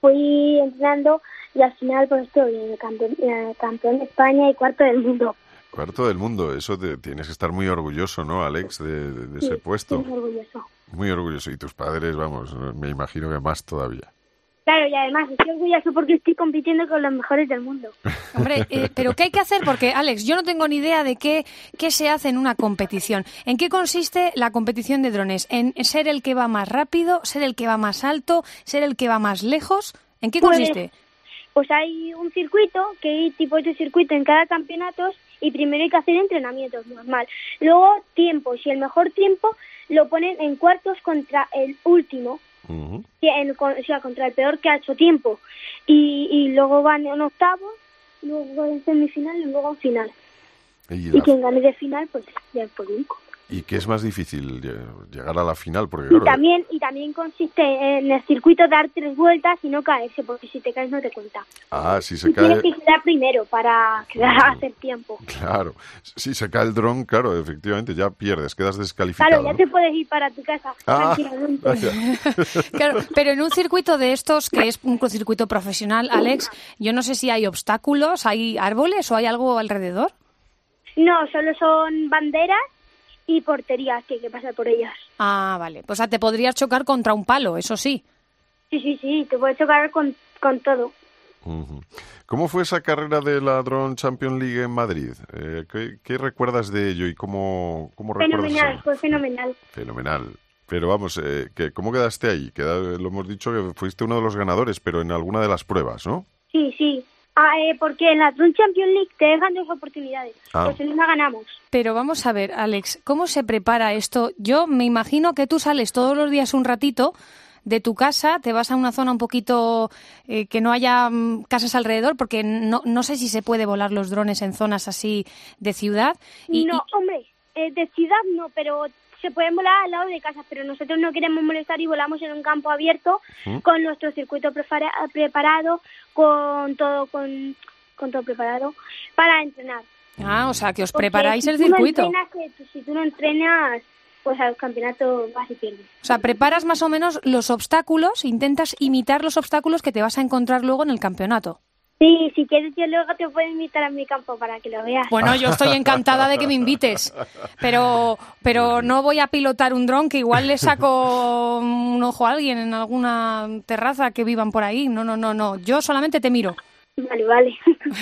Fui entrenando y al final pues estoy en campeón, en campeón de España y cuarto del mundo. Cuarto del mundo, eso te- tienes que estar muy orgulloso, ¿no, Alex, de, de- de Sí, ese puesto? muy orgulloso. Muy orgulloso. Y tus padres, vamos, me imagino que más todavía. Claro, y además estoy orgulloso porque estoy compitiendo con los mejores del mundo. Hombre, eh, pero ¿qué hay que hacer? Porque, Alex, yo no tengo ni idea de qué, qué se hace en una competición. ¿En qué consiste la competición de drones? ¿En ser el que va más rápido? ¿Ser el que va más alto? ¿Ser el que va más lejos? ¿En qué Pues, consiste? Pues hay un circuito, que hay tipos de circuito en cada campeonato y primero hay que hacer entrenamientos normal. Luego tiempos y el mejor tiempo lo ponen en cuartos contra el último, que en- con- o sea, contra el peor que ha hecho tiempo. Y, y luego van en octavos, luego en semifinal y luego en final. Y, quien gane de final, pues ya es por único. ¿Y qué es más difícil? lle- Llegar a la final, porque Y claro, también, y también consiste en el circuito dar tres vueltas y no caerse, porque si te caes no te cuenta. ah, si se Y tienes cae, que quedar primero para quedar a hacer tiempo. claro, si se cae el dron, claro, efectivamente ya pierdes, quedas descalificado. Claro, ya ¿no? te puedes ir para tu casa Ah. Claro, pero en un circuito de estos, que es un circuito profesional, Alex, yo no sé si hay obstáculos, hay árboles o hay algo alrededor. No, solo son banderas y porterías que hay que pasar por ellas. Ah, vale. Pues ah, te podrías chocar contra un palo, eso sí. Sí, sí, sí, te puedes chocar con, con todo. ¿Cómo fue esa carrera de la Drone Champions League en Madrid? Eh, ¿qué, qué recuerdas de ello y cómo, cómo recuerdas? Fenomenal, fue fenomenal. Fenomenal. Pero vamos, eh, que, ¿cómo quedaste ahí? Queda- lo hemos dicho que fuiste uno de los ganadores, pero en alguna de las pruebas, ¿no? Sí, sí. Ah, eh, porque en la Drone Champions League te dejan dos oportunidades. Ah. Pues en una ganamos. Pero vamos a ver, Alex, ¿cómo se prepara esto? Yo me imagino que tú sales todos los días un ratito de tu casa, te vas a una zona un poquito eh, que no haya mm, casas alrededor, porque no, no sé si se puede volar los drones en zonas así de ciudad. Y, no, hombre, eh, de ciudad no, pero se pueden volar al lado de casas, pero nosotros no queremos molestar y volamos en un campo abierto ¿Mm? con nuestro circuito prepara- preparado, con todo con, con todo preparado para entrenar. Ah, o sea, que os Porque preparáis si el no circuito. entrenas, eh, si tú no entrenas, pues al campeonato vas y pierdes. O sea, preparas más o menos los obstáculos, intentas imitar los obstáculos que te vas a encontrar luego en el campeonato. Sí, si quieres yo luego te puedo invitar a mi campo para que lo veas. Bueno, yo estoy encantada de que me invites, pero, pero no voy a pilotar un dron que igual le saco un ojo a alguien en alguna terraza que vivan por ahí. No, no, no, no. Yo solamente te miro. Vale, vale.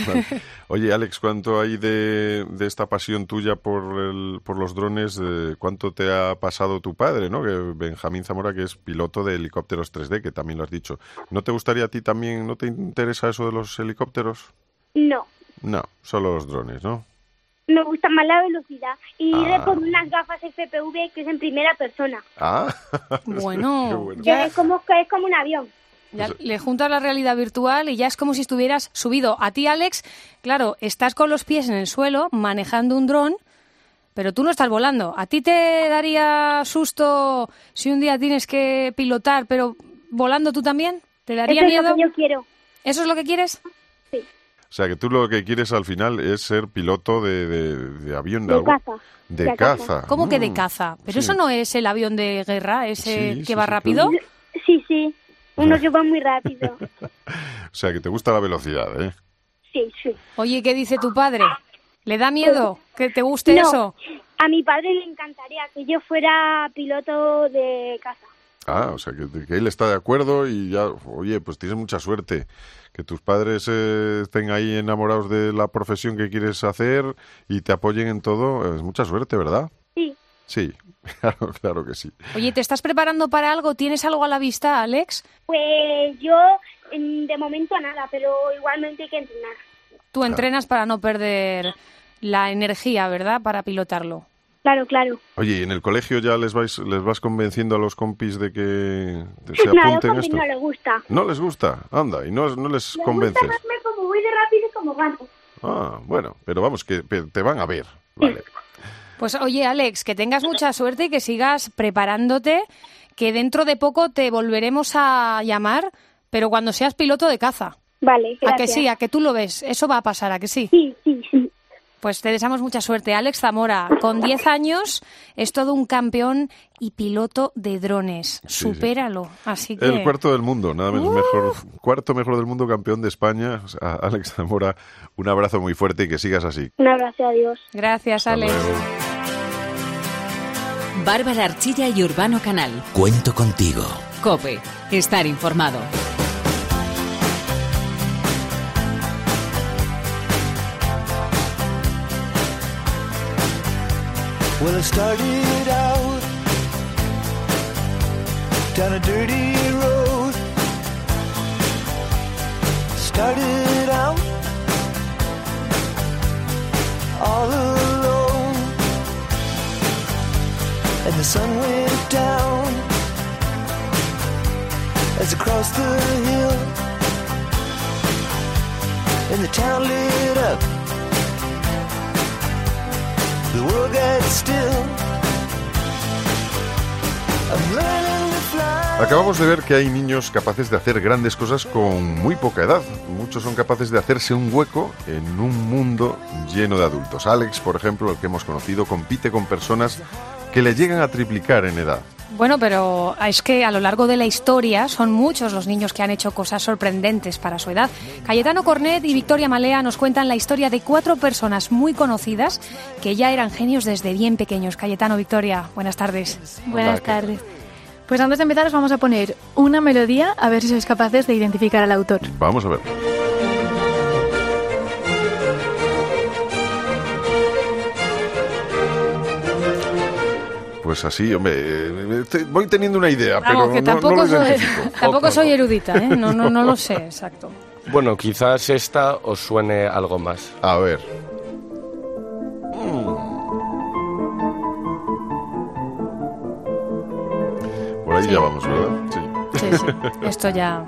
Vale. Oye, Alex, ¿cuánto hay de, de esta pasión tuya por, el, por los drones? eh, ¿Cuánto te ha pasado tu padre, no? Que Benjamín Zamora, que es piloto de helicópteros 3D, que también lo has dicho. ¿No te gustaría a ti también, no te interesa eso de los helicópteros? No, No, solo los drones, ¿no? me gusta más la velocidad. Y iré Ah. por unas gafas FPV que es en primera persona. Ah, Bueno, bueno. Que es como, es como un avión. Ya le juntas la realidad virtual y ya es como si estuvieras subido. A ti, Alex, claro, estás con los pies en el suelo manejando un dron, pero tú no estás volando. ¿A ti te daría susto si un día tienes que pilotar, pero volando tú también? ¿Te daría Eso es miedo? lo que yo quiero. ¿Eso es lo que quieres? O sea, que tú lo que quieres al final es ser piloto de, de- de avión. De algo- caza. De, De caza. caza. ¿Cómo que de Mm. caza? ¿Pero sí. eso no es el avión de guerra, ese Sí, que sí, va sí, rápido? Sí, sí. Uno que va muy rápido. O sea, que te gusta la velocidad, ¿eh? Sí, sí. Oye, ¿qué dice tu padre? ¿Le da miedo que te guste No, eso? A mi padre le encantaría que yo fuera piloto de caza. Ah, o sea, que, que él está de acuerdo y ya, oye, pues tienes mucha suerte. Que tus padres eh, estén ahí enamorados de la profesión que quieres hacer y te apoyen en todo, es mucha suerte, ¿verdad? Sí. Sí, claro, claro que sí. Oye, ¿te estás preparando para algo? ¿Tienes algo a la vista, Alex? Pues yo mm, de momento nada, pero igualmente hay que entrenar. Tú entrenas para no perder la energía, ¿verdad? Para pilotarlo. Claro, claro. Oye, ¿y en el colegio ya les vais, les vas convenciendo a los compis de que de- se Nada, a los apunten a esto? no les gusta. ¿No les gusta? Anda, y no, no les Les convences. gusta como voy de rápido y como gano. Ah, bueno, pero vamos, que te van a ver. Vale. Pues oye, Alex, que tengas mucha suerte y que sigas preparándote, que dentro de poco te volveremos a llamar, pero cuando seas piloto de caza. Vale, A que gracias. sí, a que tú lo ves. Eso va a pasar, a que sí. Sí, sí, sí. Pues te deseamos mucha suerte. Alex Zamora, con 10 años, es todo un campeón y piloto de drones. sí. Supéralo. Así que. El cuarto del mundo, nada menos Uh. mejor, cuarto mejor del mundo, campeón de España. O sea, Alex Zamora, un abrazo muy fuerte y que sigas así. Un abrazo, adiós. Gracias, Hasta Alex. luego. Bárbara Archilla y Urbano Canal. Cuento contigo. Cope. Estar informado. Well, I started out down a dirty road. Started out all alone, and the sun went down as I crossed the hill, and the town lit up. The world got still. I'm learning to fly. Acabamos de ver que hay niños capaces de hacer grandes cosas con muy poca edad. Muchos son capaces de hacerse un hueco en un mundo lleno de adultos. Alex, por ejemplo, el que hemos conocido, compite con personas que le llegan a triplicar en edad. Bueno, pero es que a lo largo de la historia son muchos los niños que han hecho cosas sorprendentes para su edad. Cayetano Cornet y Victoria Malea nos cuentan la historia de cuatro personas muy conocidas que ya eran genios desde bien pequeños. Cayetano, Victoria, buenas tardes. Buenas tardes. Pues antes de empezar os vamos a poner una melodía a ver si sois capaces de identificar al autor. Vamos a ver. Pues así, hombre, eh, voy teniendo una idea, pero que no- no, tampoco, lo soy, tampoco soy erudita, ¿eh? No, no, no lo sé, exacto. Bueno, quizás esta os suene algo más. A ver. Por ahí Sí. ya vamos, ¿verdad? Sí. Sí, sí. Esto ya,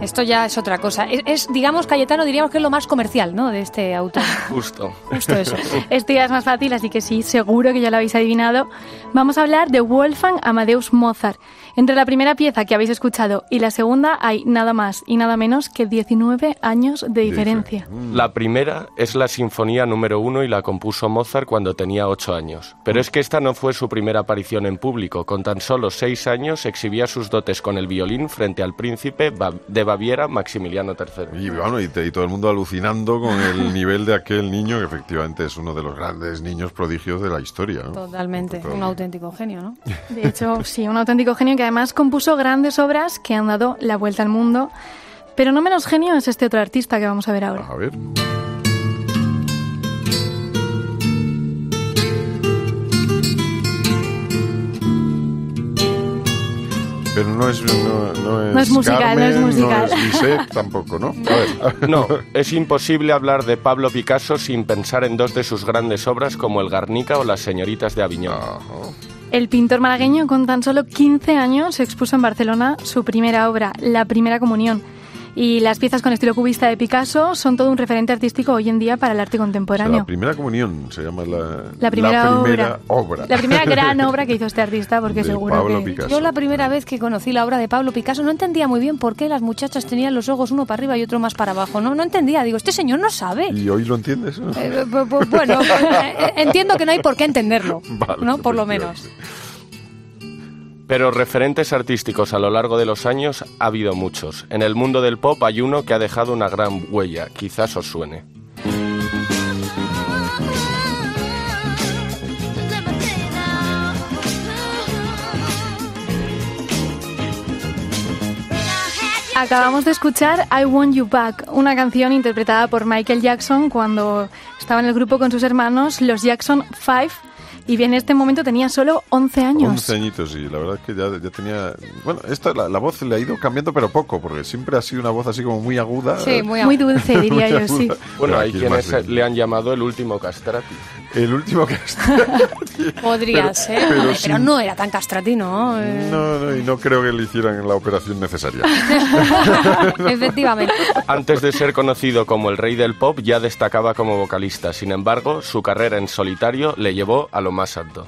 esto ya es otra cosa. Es, es, digamos, Cayetano, diríamos que es lo más comercial, ¿no? De este autor. Justo. Justo eso. Este ya es más fácil, así que sí, seguro que ya lo habéis adivinado. Vamos a hablar de Wolfgang Amadeus Mozart. Entre la primera pieza que habéis escuchado y la segunda hay nada más y nada menos que 19 años de diferencia. La primera es la Sinfonía número uno y la compuso Mozart cuando tenía ocho años. Pero es que esta no fue su primera aparición en público. Con tan solo seis años exhibía sus dotes con el violín frente al príncipe de Baviera, Maximiliano III. Y, bueno, y, te- y todo el mundo alucinando con el nivel de aquel niño, que efectivamente es uno de los grandes niños prodigios de la historia. ¿no? Totalmente. Total. Un auténtico genio, ¿no? De hecho, sí, un auténtico genio que además compuso grandes obras que han dado la vuelta al mundo. Pero no menos genio es este otro artista que vamos a ver ahora. A ver. Pero no es, no, no es, No es musical, no es Carmen, musical. No es Bizet tampoco, ¿no? A ver, a ver. No, es imposible hablar de Pablo Picasso sin pensar en dos de sus grandes obras como El Garnica o Las señoritas de Aviñón. El pintor malagueño con tan solo 15 años expuso en Barcelona su primera obra, La Primera Comunión. Y las piezas con estilo cubista de Picasso son todo un referente artístico hoy en día para el arte contemporáneo. La primera comunión se llama la, La primera primera obra. La primera gran obra que hizo este artista, porque De seguro Pablo que... Picasso. Yo la primera vez que conocí la obra de Pablo Picasso no entendía muy bien por qué las muchachas tenían los ojos uno para arriba y otro más para abajo. No, no entendía. Digo, este señor no sabe. ¿Y hoy lo entiendes? Eh, bu- bu- bueno, eh, entiendo que no hay por qué entenderlo, Vale, ¿no? Por lo menos. Pero referentes artísticos a lo largo de los años ha habido muchos. En el mundo del pop hay uno que ha dejado una gran huella, quizás os suene. Acabamos de escuchar I Want You Back, una canción interpretada por Michael Jackson cuando estaba en el grupo con sus hermanos, los Jackson 5, y en este momento tenía solo 11 años. 11 añitos, y la verdad es que ya, ya tenía... Bueno, esta, la, la voz le ha ido cambiando, pero poco, porque siempre ha sido una voz así como muy aguda. Sí, muy Muy dulce, diría Muy yo, sí. Bueno, Pero hay quienes le han llamado el último castrati. El último que Podría Pero- ser, pero pero, sin- no era tan castrati, ¿no? Eh, No, no, y no creo que le hicieran la operación necesaria. Efectivamente. Antes de ser conocido como el rey del pop, ya destacaba como vocalista. Sin embargo, su carrera en solitario le llevó a lo más alto.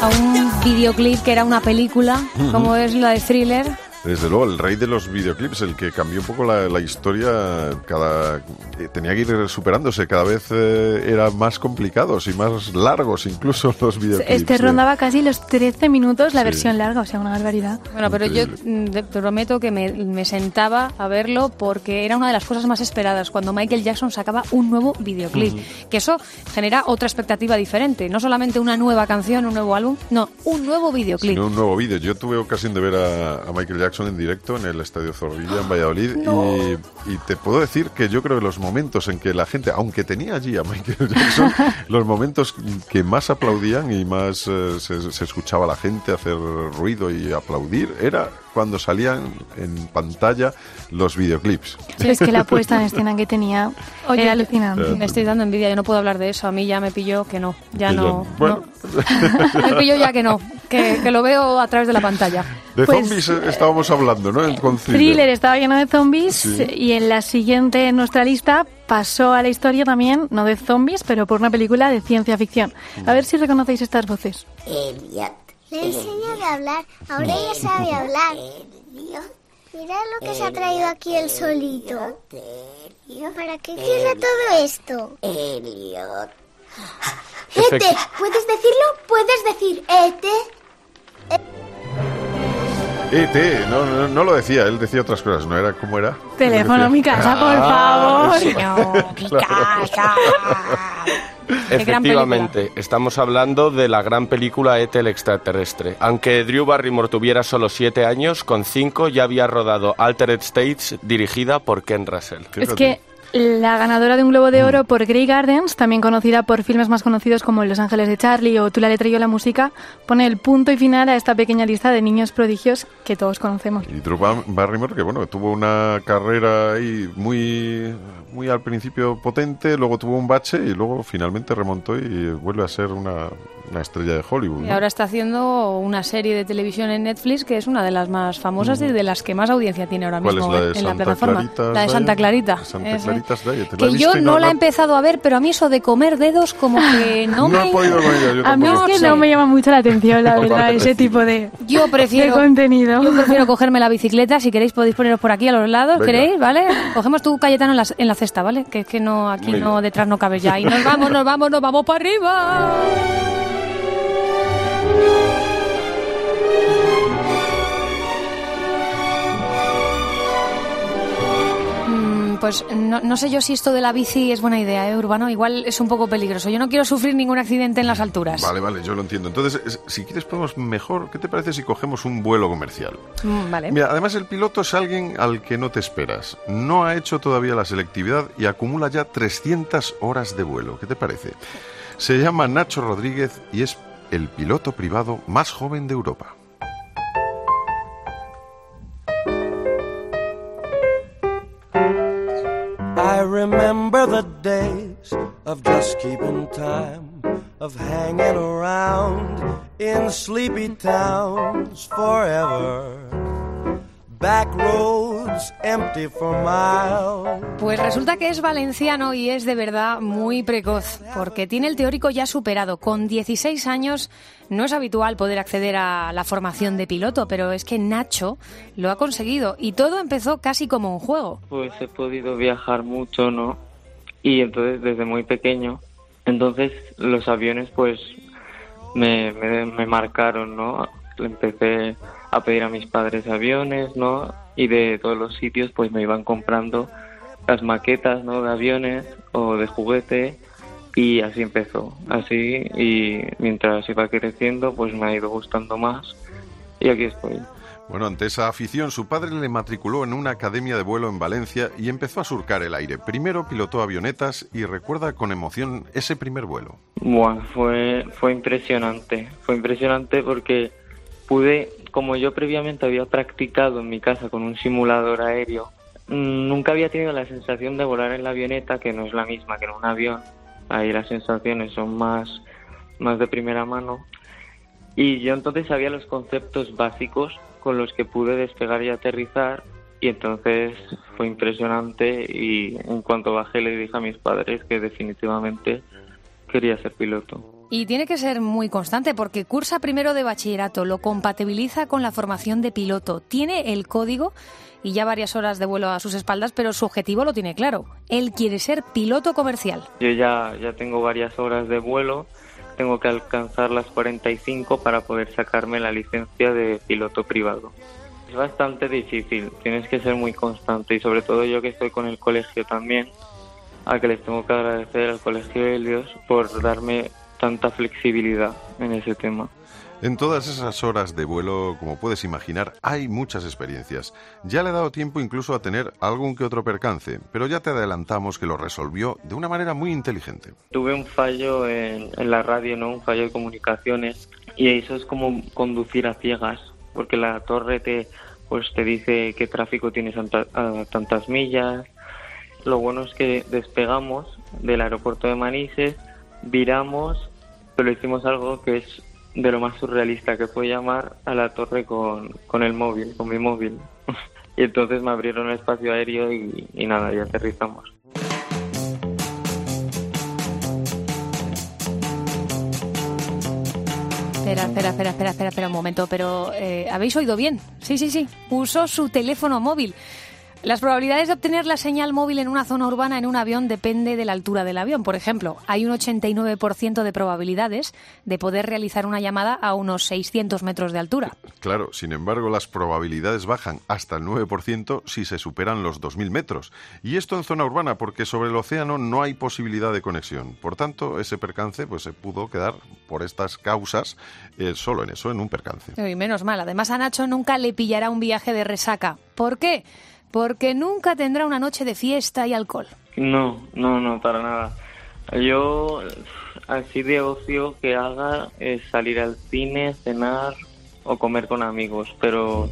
A un videoclip que era una película, como es la de Thriller. Desde luego, el rey de los videoclips, el que cambió un poco la, la historia, cada eh, tenía que ir superándose, cada vez eh, eran más complicados y más largos incluso los videoclips. Este de- rondaba casi los 13 minutos la Sí. versión larga, o sea, una barbaridad. Bueno, pero yo mm, te prometo que me, me sentaba a verlo porque era una de las cosas más esperadas cuando Michael Jackson sacaba un nuevo videoclip. Ujú. Que eso genera otra expectativa diferente. No solamente una nueva canción, un nuevo álbum, no, un nuevo videoclip. Sino un nuevo vídeo. Yo tuve ocasión de ver a, a Michael Jackson en directo en el Estadio Zorrilla en Valladolid No. y, y te puedo decir que yo creo que los momentos en que la gente, aunque tenía allí a Michael Jackson, los momentos que más aplaudían y más eh, se, se escuchaba a la gente hacer ruido y aplaudir era cuando salían en pantalla los videoclips. Es que la puesta en escena que tenía Oye, era alucinante. Me estoy dando envidia, yo no puedo hablar de eso. A mí ya me pilló que no, ya Que no. Bueno, no. Me pilló ya que no, que, que lo veo a través de la pantalla. de Pues- zombies eh, estábamos hablando, ¿no? Con Thriller estaba lleno de zombies Sí. y en la siguiente en nuestra lista pasó a la historia también, no de zombies, pero por una película de ciencia ficción. A ver si reconocéis estas voces. Elliot. Le enseño a hablar. Ahora ya sabe hablar. Mira lo que se ha traído aquí el solito. ¿Para qué quiere todo esto? Ete, ¿puedes decirlo? ¿Puedes decir Ete? ET, no, no, no lo decía, él decía otras cosas, ¿no era cómo era? Teléfono, Él mi casa, por Ah, favor. sí. No, mi casa. Efectivamente, estamos hablando de la gran película E.T. el extraterrestre. Aunque Drew Barrymore tuviera solo siete años, con cinco ya había rodado Altered States, dirigida por Ken Russell. Es que la ganadora de un Globo de Mm. Oro por Grey Gardens, también conocida por filmes más conocidos como Los Ángeles de Charlie o Tú la letra y yo la música, pone el punto y final a esta pequeña lista de niños prodigios que todos conocemos. Y Drew Bar- Barrymore, que bueno, tuvo una carrera ahí muy, muy al principio potente, luego tuvo un bache y luego finalmente remontó y vuelve a ser una, una estrella de Hollywood. Y ahora está haciendo una serie de televisión en Netflix que es una de las más famosas y de las que más audiencia tiene ahora ¿Cuál mismo es la de en la plataforma. Claritas la de Santa? Clarita. Santa Diet, ¿la Que yo no no la he empezado a ver, pero a mí eso de comer dedos como que no, No me... he podido con ella, yo A mí es que no me llama mucho la atención, la verdad, ese tipo de, Yo prefiero, de contenido. yo prefiero cogerme la bicicleta. Si queréis podéis poneros por aquí a los lados, Venga. ¿queréis? ¿Vale? Cogemos tu Cayetano en la, en la cesta, ¿vale? Que es que no, aquí Muy no, bien. detrás no cabes ya. Y nos vamos, nos vamos, nos vamos para arriba. Pues no, no sé yo si esto de la bici es buena idea, ¿eh, Urbano? Igual es un poco peligroso. Yo no quiero sufrir ningún accidente en las alturas. Vale, vale, yo lo entiendo. Entonces, es- si quieres podemos mejor, ¿qué te parece si cogemos un vuelo comercial? Mm, vale. Mira, además el piloto es alguien al que no te esperas. No ha hecho todavía la selectividad y acumula ya 300 horas de vuelo. ¿Qué te parece? Se llama Nacho Rodríguez y es el piloto privado más joven de Europa. Remember the days of just keeping time, of hanging around in sleepy towns forever. Pues resulta que es valenciano y es de verdad muy precoz, porque tiene el teórico ya superado. Con 16 años no es habitual poder acceder a la formación de piloto, pero es que Nacho lo ha conseguido y todo empezó casi como un juego. Pues he podido viajar mucho, ¿no? Y entonces desde muy pequeño, entonces los aviones pues me, me, me marcaron, ¿no? Empecé a pedir a mis padres aviones, ¿no? Y de todos los sitios pues me iban comprando las maquetas, ¿no? De aviones o de juguete y así empezó, así y mientras iba creciendo pues me ha ido gustando más y aquí estoy. Bueno, ante esa afición, su padre le matriculó en una academia de vuelo en Valencia y empezó a surcar el aire. Primero pilotó avionetas y recuerda con emoción ese primer vuelo. Buah, fue, fue impresionante, fue impresionante porque pude, como yo previamente había practicado en mi casa con un simulador aéreo, mm, nunca había tenido la sensación de volar en la avioneta, que no es la misma que en un avión, ahí las sensaciones son más, más de primera mano, Y yo entonces sabía los conceptos básicos con los que pude despegar y aterrizar y entonces fue impresionante y en cuanto bajé le dije a mis padres que definitivamente quería ser piloto. Y tiene que ser muy constante porque cursa primero de bachillerato, lo compatibiliza con la formación de piloto, tiene el código y ya varias horas de vuelo a sus espaldas, pero su objetivo lo tiene claro. Él quiere ser piloto comercial. Yo ya, ya tengo varias horas de vuelo, tengo que alcanzar las 45 para poder sacarme la licencia de piloto privado. Es bastante difícil, tienes que ser muy constante y sobre todo yo que estoy con el colegio también, a que les tengo que agradecer al Colegio Helios por darme tanta flexibilidad en ese tema. En todas esas horas de vuelo, como puedes imaginar, hay muchas experiencias. Ya le he dado tiempo incluso a tener algún que otro percance, pero ya te adelantamos que lo resolvió de una manera muy inteligente. Tuve un fallo en, en la radio, ¿no? Un fallo de comunicaciones y eso es como conducir a ciegas, porque la torre te pues te dice qué tráfico tienes a tantas millas. Lo bueno es que despegamos del aeropuerto de Manises, viramos, pero hicimos algo que es de lo más surrealista que fue llamar a la torre con, con el móvil, con mi móvil. y entonces me abrieron el espacio aéreo y, nada, y aterrizamos. Espera, espera, espera, espera, espera, espera un momento, pero eh, ¿habéis oído bien? Sí, sí, sí. Usó su teléfono móvil. Las probabilidades de obtener la señal móvil en una zona urbana en un avión depende de la altura del avión. Por ejemplo, hay un 89% de probabilidades de poder realizar una llamada a unos 600 metros de altura. Claro, sin embargo, las probabilidades bajan hasta el 9% si se superan los 2.000 metros. Y esto en zona urbana, porque sobre el océano no hay posibilidad de conexión. Por tanto, ese percance pues, se pudo quedar por estas causas eh, solo en eso, en un percance. Y menos mal. Además, a Nacho nunca le pillará un viaje de resaca. ¿Por qué? Porque nunca tendrá una noche de fiesta y alcohol. No, no, no, para nada. Yo, así de ocio que haga es salir al cine, cenar o comer con amigos, pero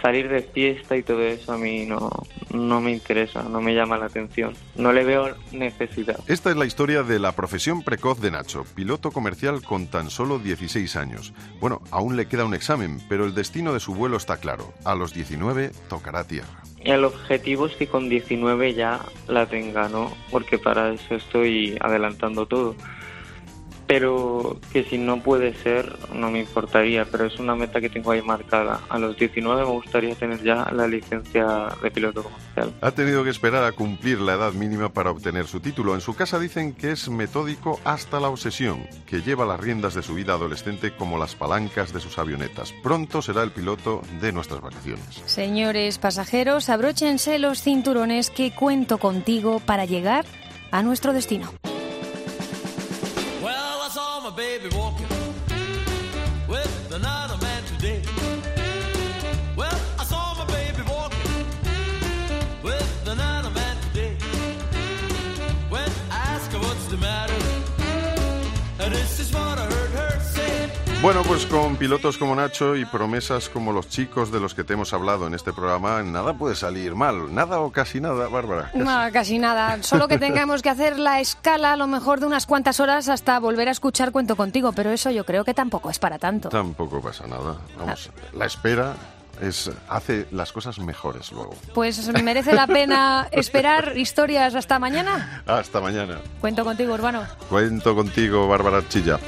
salir de fiesta y todo eso a mí no, no me interesa, no me llama la atención. No le veo necesidad. Esta es la historia de la profesión precoz de Nacho, piloto comercial con tan solo 16 años. Bueno, aún le queda un examen, pero el destino de su vuelo está claro. A los 19 tocará tierra. El objetivo es que con 19 ya la tenga, ¿no? Porque para eso estoy adelantando todo. Pero que si no puede ser, no me importaría, pero es una meta que tengo ahí marcada. A los 19 me gustaría tener ya la licencia de piloto comercial. Ha tenido que esperar a cumplir la edad mínima para obtener su título. En su casa dicen que es metódico hasta la obsesión, que lleva las riendas de su vida adolescente como las palancas de sus avionetas. Pronto será el piloto de nuestras vacaciones. Señores pasajeros, abróchense los cinturones que cuento contigo para llegar a nuestro destino. baby boy. Bueno, pues con pilotos como Nacho y promesas como los chicos de los que te hemos hablado en este programa, nada puede salir mal. Nada o casi nada, Bárbara. Casi. No, casi nada. Solo que tengamos que hacer la escala a lo mejor de unas cuantas horas hasta volver a escuchar Cuento contigo, pero eso yo creo que tampoco es para tanto. Tampoco pasa nada. Vamos, la espera es hace las cosas mejores luego. Pues merece la pena esperar historias hasta mañana. Hasta mañana. Cuento contigo, Urbano. Cuento contigo, Bárbara Chilla.